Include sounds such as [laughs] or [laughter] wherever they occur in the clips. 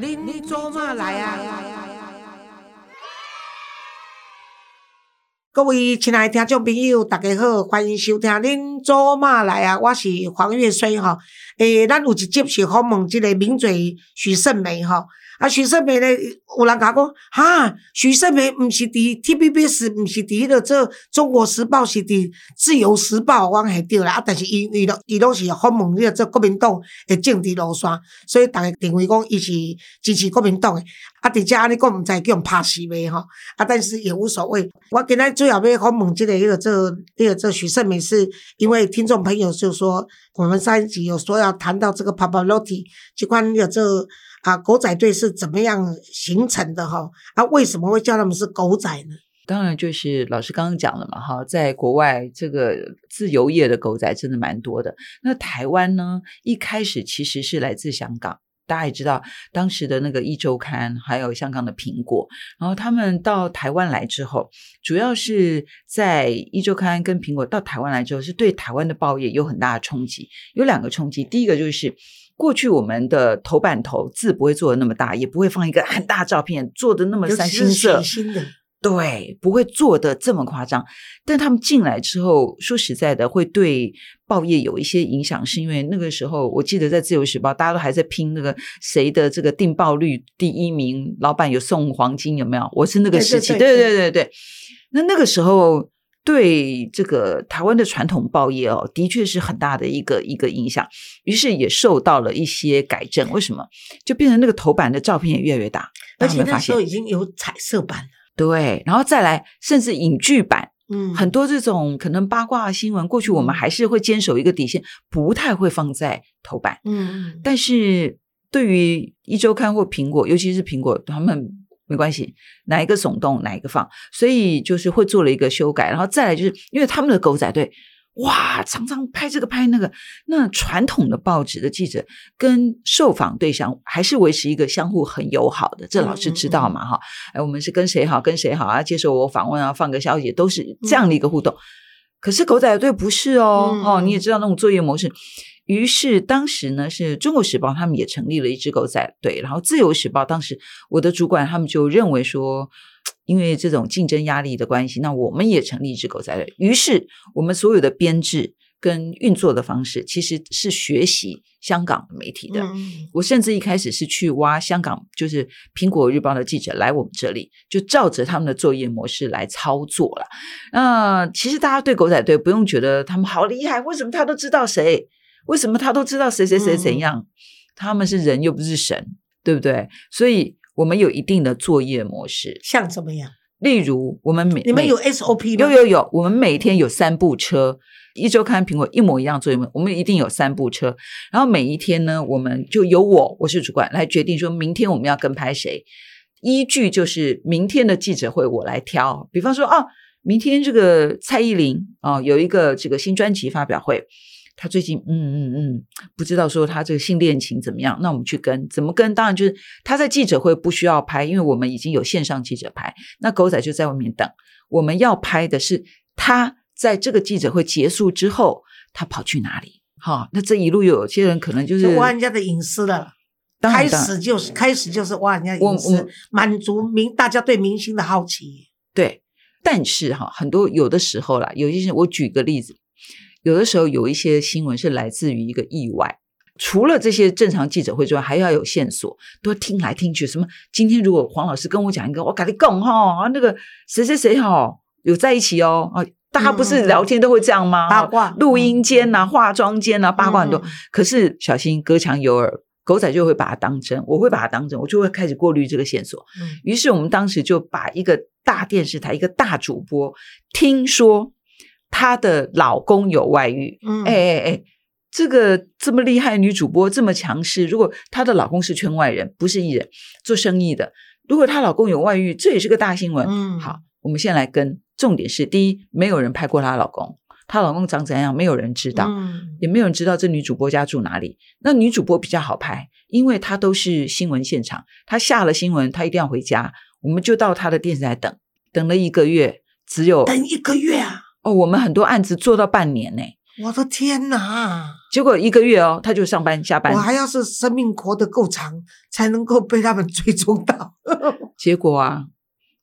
恁做嘛来啊？各位亲爱的听众朋友，大家好，欢迎收听恁做嘛来啊！我是黄月水吼。诶，咱有一集是访问这个名嘴许胜梅吼。啊，徐胜梅咧，有人甲我讲，哈，徐胜梅毋是伫 TVBS，毋是伫迄个做《中国时报》，是伫《自由时报》，我系对啦。啊，但是伊伊拢伊拢是访问迄个做国民党诶政治路线，所以逐个认为讲伊是支持国民党诶。啊，伫遮安尼讲毋知叫人拍死未吼？啊，但是也无所谓。我今日主要要访问即个迄个做迄个做许胜梅，是因为听众朋友就说，我们上一集有说要谈到这个 Pavarotti，即款有做。啊，狗仔队是怎么样形成的哈？啊，为什么会叫他们是狗仔呢？当然就是老师刚刚讲了嘛，哈，在国外这个自由业的狗仔真的蛮多的。那台湾呢，一开始其实是来自香港，大家也知道，当时的那个一周刊，还有香港的苹果，然后他们到台湾来之后，主要是在一周刊跟苹果到台湾来之后，是对台湾的报业有很大的冲击。有两个冲击，第一个就是。过去我们的头版头字不会做的那么大，也不会放一个很大照片，做的那么三星色，对，不会做的这么夸张。但他们进来之后，说实在的，会对报业有一些影响，是因为那个时候我记得在自由时报，大家都还在拼那个谁的这个订报率第一名，老板有送黄金，有没有？我是那个时期，对对对对。那那个时候。对这个台湾的传统报业哦，的确是很大的一个一个影响，于是也受到了一些改正。为什么？就变成那个头版的照片也越来越大，而且那时候已经有彩色版了。对，然后再来，甚至影剧版，嗯，很多这种可能八卦新闻，过去我们还是会坚守一个底线，不太会放在头版。嗯嗯，但是对于一周刊或苹果，尤其是苹果，他们。没关系，哪一个耸动哪一个放，所以就是会做了一个修改，然后再来就是因为他们的狗仔队，哇，常常拍这个拍那个，那传统的报纸的记者跟受访对象还是维持一个相互很友好的，这老师知道嘛哈？哎，我们是跟谁好跟谁好啊？接受我访问啊，放个消息都是这样的一个互动。可是狗仔队不是哦，哦，你也知道那种作业模式。于是当时呢，是中国时报他们也成立了一支狗仔队，然后自由时报当时我的主管他们就认为说，因为这种竞争压力的关系，那我们也成立一支狗仔队。于是我们所有的编制跟运作的方式，其实是学习香港媒体的。我甚至一开始是去挖香港，就是苹果日报的记者来我们这里，就照着他们的作业模式来操作了。那其实大家对狗仔队不用觉得他们好厉害，为什么他都知道谁？为什么他都知道谁谁谁怎样？他们是人又不是神，对不对？所以我们有一定的作业模式，像怎么样？例如我们每你们有 SOP 吗？有有有，我们每天有三部车，一周看苹果一模一样作业，我们一定有三部车。然后每一天呢，我们就由我我是主管来决定，说明天我们要跟拍谁，依据就是明天的记者会我来挑。比方说啊，明天这个蔡依林啊有一个这个新专辑发表会。他最近，嗯嗯嗯，不知道说他这个性恋情怎么样？那我们去跟，怎么跟？当然就是他在记者会不需要拍，因为我们已经有线上记者拍。那狗仔就在外面等。我们要拍的是他在这个记者会结束之后，他跑去哪里？哈，那这一路有些人可能就是挖人家的隐私了。开始就是开始就是挖人家隐私，满足明大家对明星的好奇。对，但是哈，很多有的时候啦，有些我举个例子。有的时候有一些新闻是来自于一个意外，除了这些正常记者会之外，还要有线索，都听来听去。什么？今天如果黄老师跟我讲一个，我赶紧讲哈，那个谁谁谁哈有在一起哦啊，大家不是聊天都会这样吗？八卦，录音间呐，化妆间呐，八卦很多。可是小心隔墙有耳，狗仔就会把它当真，我会把它当真，我就会开始过滤这个线索。于是我们当时就把一个大电视台一个大主播听说。她的老公有外遇，哎哎哎，这个这么厉害女主播这么强势，如果她的老公是圈外人，不是艺人，做生意的，如果她老公有外遇，这也是个大新闻。嗯，好，我们先来跟，重点是第一，没有人拍过她老公，她老公长怎样，没有人知道，也没有人知道这女主播家住哪里。那女主播比较好拍，因为她都是新闻现场，她下了新闻，她一定要回家，我们就到她的电视台等，等了一个月，只有等一个月啊。哦，我们很多案子做到半年呢，我的天哪！结果一个月哦，他就上班下班。我还要是生命活得够长，才能够被他们追踪到。[laughs] 结果啊，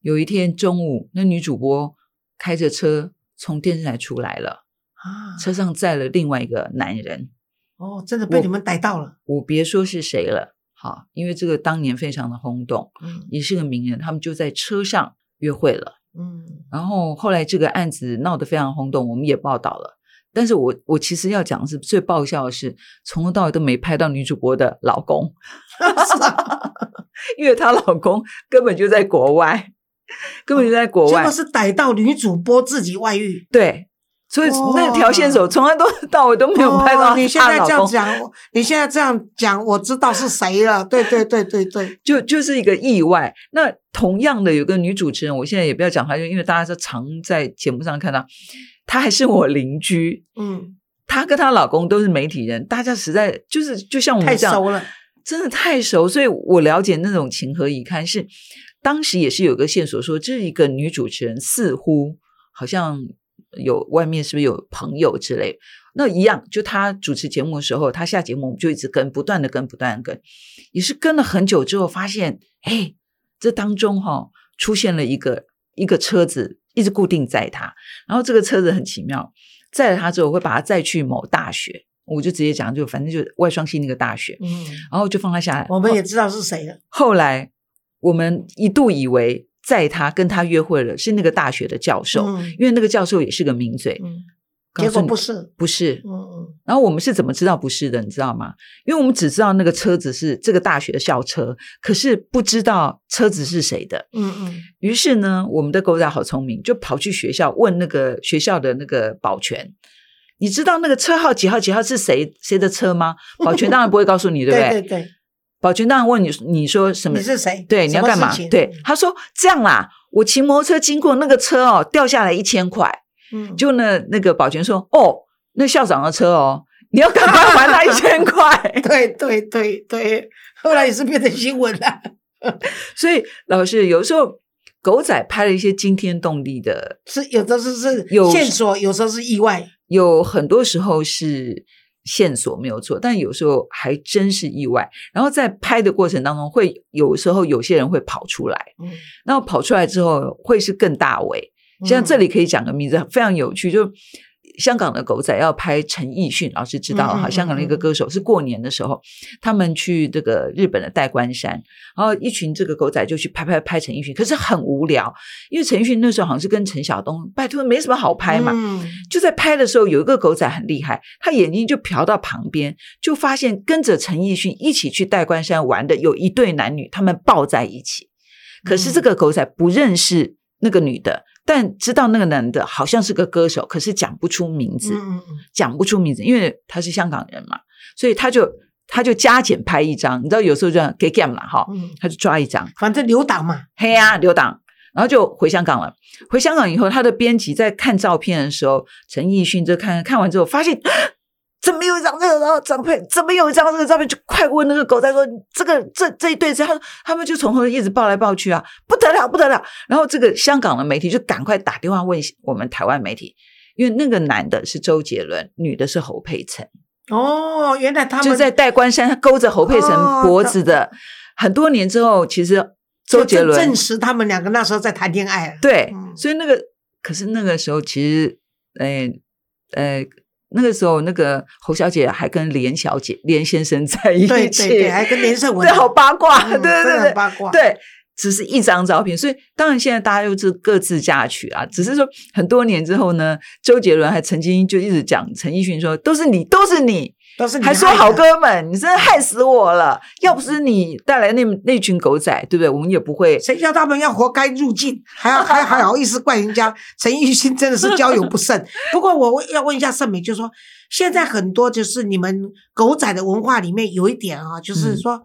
有一天中午，那女主播开着车从电视台出来了，啊，车上载了另外一个男人。哦，真的被你们逮到了。我别说是谁了，好，因为这个当年非常的轰动，嗯，也是个名人，他们就在车上约会了，嗯，然后后来这个案子闹得非常轰动，我们也报道了。但是我我其实要讲的是最爆笑的是，从头到尾都没拍到女主播的老公，[laughs] 因为她老公根本就在国外，根本就在国外，结果是逮到女主播自己外遇，对。所以那条线索从来都到尾都没有拍到。你现在这样讲，你现在这样讲，我知道是谁了。[laughs] 对对对对对，就就是一个意外。那同样的有个女主持人，我现在也不要讲她，就因为大家是常在节目上看到，她还是我邻居。嗯，她跟她老公都是媒体人，大家实在就是就像我们这样，真的太熟，所以我了解那种情何以堪。是当时也是有个线索说，这一个女主持人似乎好像。有外面是不是有朋友之类？那一样，就他主持节目的时候，他下节目我们就一直跟，不断的跟，不断的跟，也是跟了很久之后，发现，哎，这当中哈出现了一个一个车子，一直固定载他，然后这个车子很奇妙，载了他之后会把他载去某大学，我就直接讲，就反正就外双溪那个大学，嗯，然后就放他下来。我们也知道是谁了。后来我们一度以为。在他跟他约会了，是那个大学的教授，因为那个教授也是个名嘴。结果不是，不是。嗯嗯。然后我们是怎么知道不是的？你知道吗？因为我们只知道那个车子是这个大学的校车，可是不知道车子是谁的。嗯嗯。于是呢，我们的狗仔好聪明，就跑去学校问那个学校的那个保全：“你知道那个车号几号几号是谁谁的车吗？”保全当然不会告诉你，对不对？对对。保全当然问你，你说什么？你是谁？对，你要干嘛？对，他说这样啦，我骑摩托车经过那个车哦，掉下来一千块。嗯，就那那个保全说，哦，那校长的车哦，你要赶快还他一千块。[laughs] 对对对对，后来也是变成新闻了。[laughs] 所以老师有时候狗仔拍了一些惊天动地的，是有的是是有线索，有时候是意外，有很多时候是。线索没有错，但有时候还真是意外。然后在拍的过程当中，会有时候有些人会跑出来，嗯，然后跑出来之后会是更大尾。像这里可以讲个名字，非常有趣，就。香港的狗仔要拍陈奕迅，老师知道哈。香港的一个歌手是过年的时候，他们去这个日本的代官山，然后一群这个狗仔就去拍拍拍陈奕迅，可是很无聊，因为陈奕迅那时候好像是跟陈晓东，拜托没什么好拍嘛。就在拍的时候，有一个狗仔很厉害，他眼睛就瞟到旁边，就发现跟着陈奕迅一起去代官山玩的有一对男女，他们抱在一起，可是这个狗仔不认识那个女的。但知道那个男的好像是个歌手，可是讲不出名字，讲不出名字，因为他是香港人嘛，所以他就他就加减拍一张，你知道有时候这样给 game 了哈，他就抓一张，反正留档嘛，嘿呀留档，然后就回香港了。回香港以后，他的编辑在看照片的时候，陈奕迅就看看完之后发现。怎么有一张这个照片？怎么有一张这个照片？就快问那个狗仔说：“这个这这一对，他说他们就从头一直抱来抱去啊，不得了不得了。”然后这个香港的媒体就赶快打电话问我们台湾媒体，因为那个男的是周杰伦，女的是侯佩岑。哦，原来他们就在戴冠山，他勾着侯佩岑脖子的。很多年之后，其实周杰伦证实他们两个那时候在谈恋爱。对，所以那个可是那个时候，其实，哎，呃。那个时候，那个侯小姐还跟连小姐、连先生在一起，对对对，还跟连胜文，对，好八卦，对对对，八卦，对，只是一张照片，所以当然现在大家又是各自嫁娶啊。只是说很多年之后呢，周杰伦还曾经就一直讲陈奕迅说：“都是你，都是你。”还说好哥们，你真的害死我了！要不是你带来那那群狗仔，对不对？我们也不会。谁叫他们要活该入境，还要 [laughs] 还还好意思怪人家？陈奕迅真的是交友不慎。[laughs] 不过我要问一下盛美，就是说现在很多就是你们狗仔的文化里面有一点啊，就是说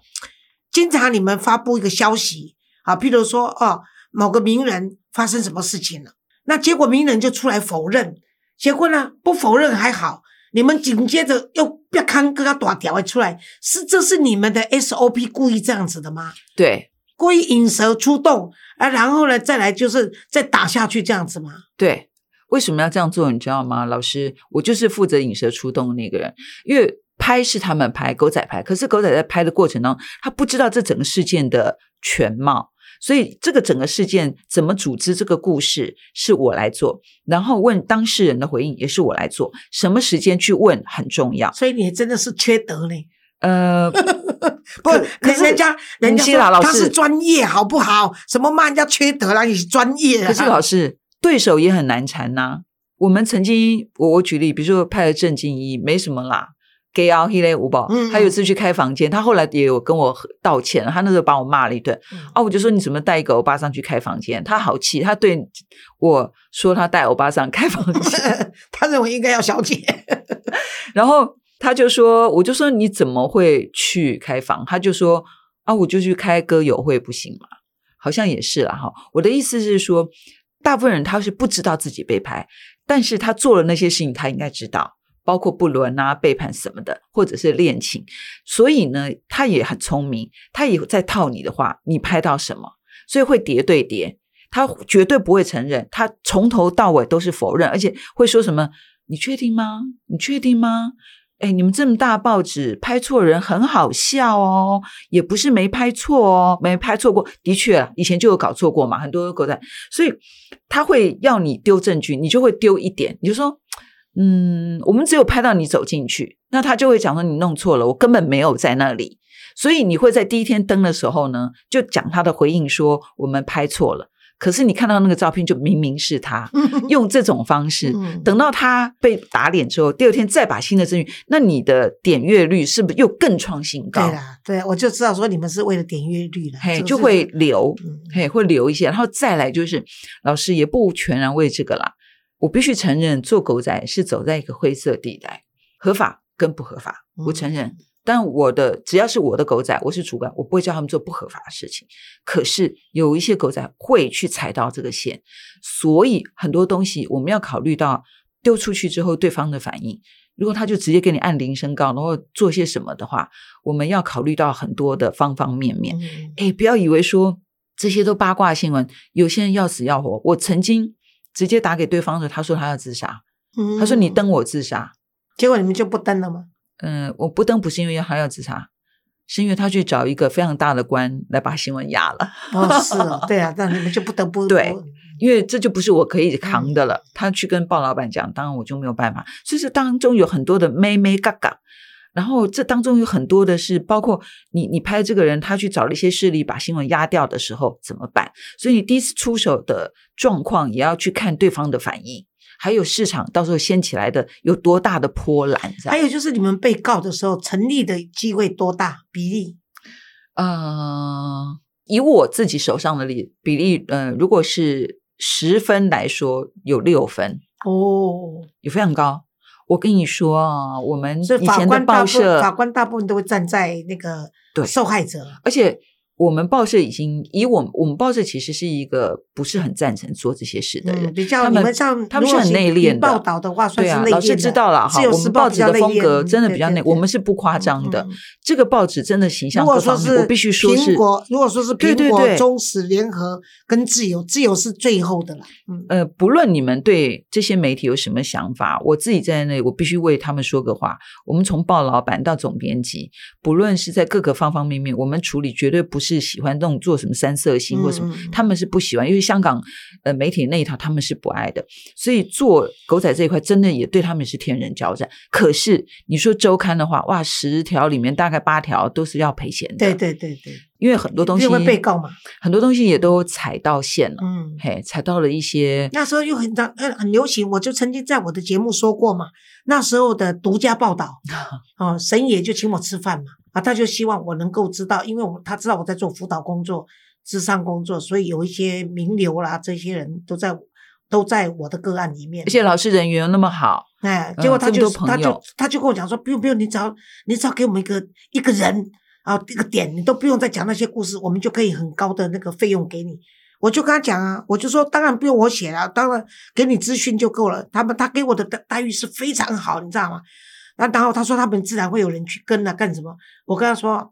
经常你们发布一个消息啊，譬如说哦某个名人发生什么事情了，那结果名人就出来否认，结果呢不否认还好。你们紧接着又别看哥哥大条出来，是这是你们的 SOP 故意这样子的吗？对，故意引蛇出洞啊，然后呢再来就是再打下去这样子吗？对，为什么要这样做？你知道吗，老师？我就是负责引蛇出洞的那个人，因为拍是他们拍，狗仔拍，可是狗仔在拍的过程当中，他不知道这整个事件的全貌，所以这个整个事件怎么组织这个故事是我来做，然后问当事人的回应也是我来做，什么时间去问很重要，所以你真的是缺德嘞。呃，[laughs] 不，可是人家人家说他是专业，好不好？什么骂人家缺德啦？你是专业。可是老师对手也很难缠呐。我们曾经，我我举例，比如说拍了郑敬一，没什么啦，gay 啊，he 嘞五宝，他有次去开房间，他后来也有跟我道歉，他那时候把我骂了一顿，啊，我就说你怎么带一个欧巴桑去开房间？他好气，他对我说他带欧巴桑开房间，[laughs] 他认为应该要小姐，[laughs] 然后。他就说，我就说你怎么会去开房？他就说啊，我就去开歌友会不行吗？好像也是啦哈。我的意思是说，大部分人他是不知道自己被拍，但是他做了那些事情，他应该知道，包括不伦啊、背叛什么的，或者是恋情。所以呢，他也很聪明，他也在套你的话，你拍到什么，所以会叠对叠。他绝对不会承认，他从头到尾都是否认，而且会说什么？你确定吗？你确定吗？哎，你们这么大报纸拍错人很好笑哦，也不是没拍错哦，没拍错过，的确以前就有搞错过嘛，很多狗仔，所以他会要你丢证据，你就会丢一点，你就说，嗯，我们只有拍到你走进去，那他就会讲说你弄错了，我根本没有在那里，所以你会在第一天登的时候呢，就讲他的回应说我们拍错了。可是你看到那个照片，就明明是他 [laughs] 用这种方式。等到他被打脸之后，第二天再把新的证据，那你的点阅率是不是又更创新高？对啦，对，我就知道说你们是为了点阅率了，嘿，就会留，嘿，会留一些。然后再来就是，老师也不全然为这个啦。我必须承认，做狗仔是走在一个灰色地带，合法跟不合法，我承认。但我的只要是我的狗仔，我是主管，我不会叫他们做不合法的事情。可是有一些狗仔会去踩到这个线，所以很多东西我们要考虑到丢出去之后对方的反应。如果他就直接给你按铃声告，然后做些什么的话，我们要考虑到很多的方方面面。哎，不要以为说这些都八卦新闻，有些人要死要活。我曾经直接打给对方的，他说他要自杀，他说你登我自杀，结果你们就不登了吗？嗯，我不登不是因为他要自杀，是因为他去找一个非常大的官来把新闻压了。哦，是哦，对啊，[laughs] 那你们就不得不对，因为这就不是我可以扛的了。他去跟鲍老板讲，当然我就没有办法。所以这当中有很多的妹妹嘎嘎，然后这当中有很多的是，包括你你拍这个人，他去找了一些势力把新闻压掉的时候怎么办？所以你第一次出手的状况也要去看对方的反应。还有市场到时候掀起来的有多大的波澜？还有就是你们被告的时候成立的机会多大比例？呃，以我自己手上的例比例，呃，如果是十分来说，有六分哦，也非常高。我跟你说啊，我们以前的报社法官大部分都会站在那个受害者，而且。我们报社已经以我我们报社其实是一个不是很赞成做这些事的人，比较他们像他们是很内敛的报道的话，算是内老师知道了哈。我们报纸的风格真的比较内，我们是不夸张的。这个报纸真的形象，如果说是我必须说是，如果说是苹果、中时、联合跟自由，自由是最后的了。呃，不论你们对这些媒体有什么想法，我自己在那，我必须为他们说个话。我们从报老板到总编辑，不论是在各个方方面面，我们处理绝对不是。是喜欢这种做什么三色星或什么，他们是不喜欢，因为香港呃媒体那一套他们是不爱的，所以做狗仔这一块真的也对他们是天人交战。可是你说周刊的话，哇，十条里面大概八条都是要赔钱的。对对对对，因为很多东西会被告嘛，很多东西也都踩到线了。嗯，嘿，踩到了一些那时候又很很很流行，我就曾经在我的节目说过嘛，那时候的独家报道 [laughs] 哦，神爷就请我吃饭嘛。啊，他就希望我能够知道，因为我他知道我在做辅导工作、智商工作，所以有一些名流啦，这些人都在都在我的个案里面。而且老师人缘又那么好，哎，结果他就他就他就跟我讲说，不用不用，你只要你只要给我们一个一个人啊一个点，你都不用再讲那些故事，我们就可以很高的那个费用给你。我就跟他讲啊，我就说当然不用我写了，当然给你资讯就够了。他们他给我的待待遇是非常好，你知道吗？那然后他说他们自然会有人去跟啊干什么？我跟他说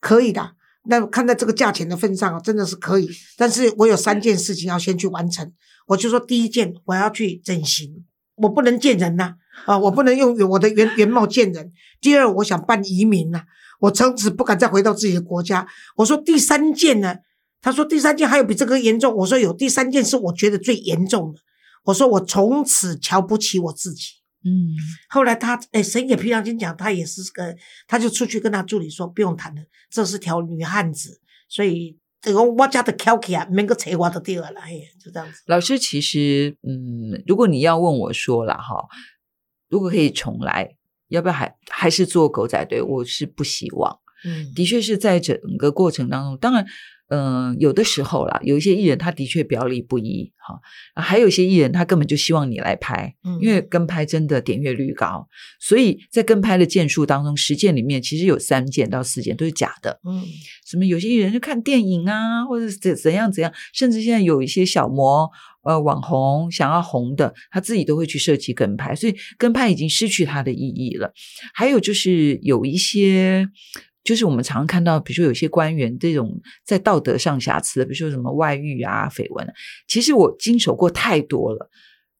可以的，那看在这个价钱的份上，真的是可以。但是我有三件事情要先去完成。我就说第一件，我要去整形，我不能见人呐，啊，我不能用我的原原貌见人。第二，我想办移民呐，我从此不敢再回到自己的国家。我说第三件呢，他说第三件还有比这个严重。我说有第三件是我觉得最严重的。我说我从此瞧不起我自己。嗯，后来他哎，神也平常心讲，他也是个，他就出去跟他助理说，不用谈了，这是条女汉子，所以这个我家的 k i 啊，每个扯我的地儿了，哎，就这样子。老师，其实嗯，如果你要问我说了哈，如果可以重来，要不要还还是做狗仔队？我是不希望。嗯，的确是在整个过程当中，当然。嗯，有的时候啦，有一些艺人他的确表里不一，哈，还有一些艺人他根本就希望你来拍，因为跟拍真的点阅率高，所以在跟拍的件数当中，十件里面其实有三件到四件都是假的，嗯，什么有些艺人就看电影啊，或者怎怎样怎样，甚至现在有一些小模呃网红想要红的，他自己都会去设计跟拍，所以跟拍已经失去它的意义了。还有就是有一些。就是我们常常看到，比如说有些官员这种在道德上瑕疵的，比如说什么外遇啊、绯闻，其实我经手过太多了。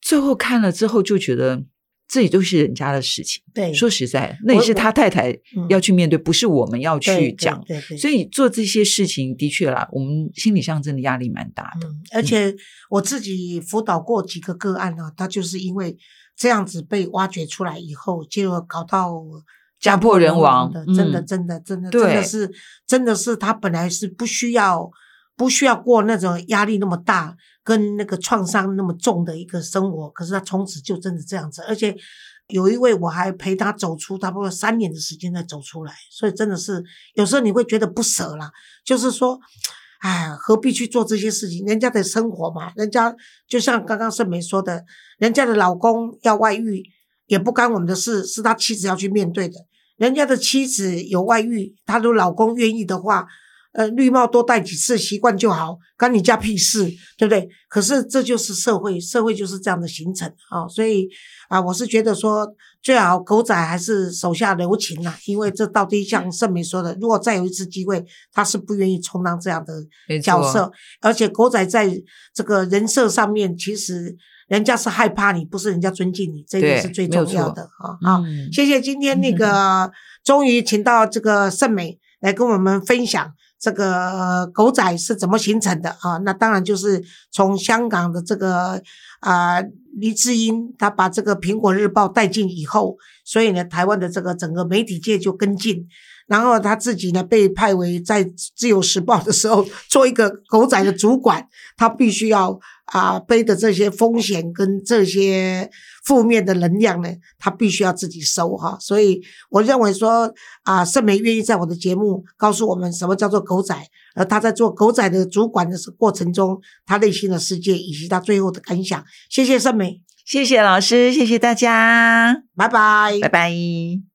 最后看了之后，就觉得这也都是人家的事情。对，说实在，那也是他太太要去面对，不是我们要去讲。对，所以做这些事情的确啦，我们心理上真的压力蛮大的。而且我自己辅导过几个个案呢，他就是因为这样子被挖掘出来以后，就搞到。家破人亡的，真的，真的，真的，真的是，真的是，他本来是不需要，不需要过那种压力那么大，跟那个创伤那么重的一个生活，可是他从此就真的这样子，而且有一位我还陪他走出差不多三年的时间才走出来，所以真的是有时候你会觉得不舍啦，就是说，哎，何必去做这些事情？人家的生活嘛，人家就像刚刚盛梅说的，人家的老公要外遇也不干我们的事，是他妻子要去面对的。人家的妻子有外遇，他的老公愿意的话，呃，绿帽多戴几次习惯就好，关你家屁事，对不对？可是这就是社会，社会就是这样的形成啊，所以啊，我是觉得说，最好狗仔还是手下留情呐，因为这到底像盛明说的，如果再有一次机会，他是不愿意充当这样的角色，而且狗仔在这个人设上面，其实。人家是害怕你，不是人家尊敬你，这个是最重要的啊！好，谢谢今天那个终于请到这个盛美来跟我们分享这个狗仔是怎么形成的啊！那当然就是从香港的这个啊黎智英，他把这个苹果日报带进以后，所以呢，台湾的这个整个媒体界就跟进。然后他自己呢，被派为在自由时报的时候做一个狗仔的主管，他必须要啊背的这些风险跟这些负面的能量呢，他必须要自己收哈。所以我认为说啊，盛梅愿意在我的节目告诉我们什么叫做狗仔，而他在做狗仔的主管的过程中，他内心的世界以及他最后的感想。谢谢盛梅，谢谢老师，谢谢大家，拜拜，拜拜。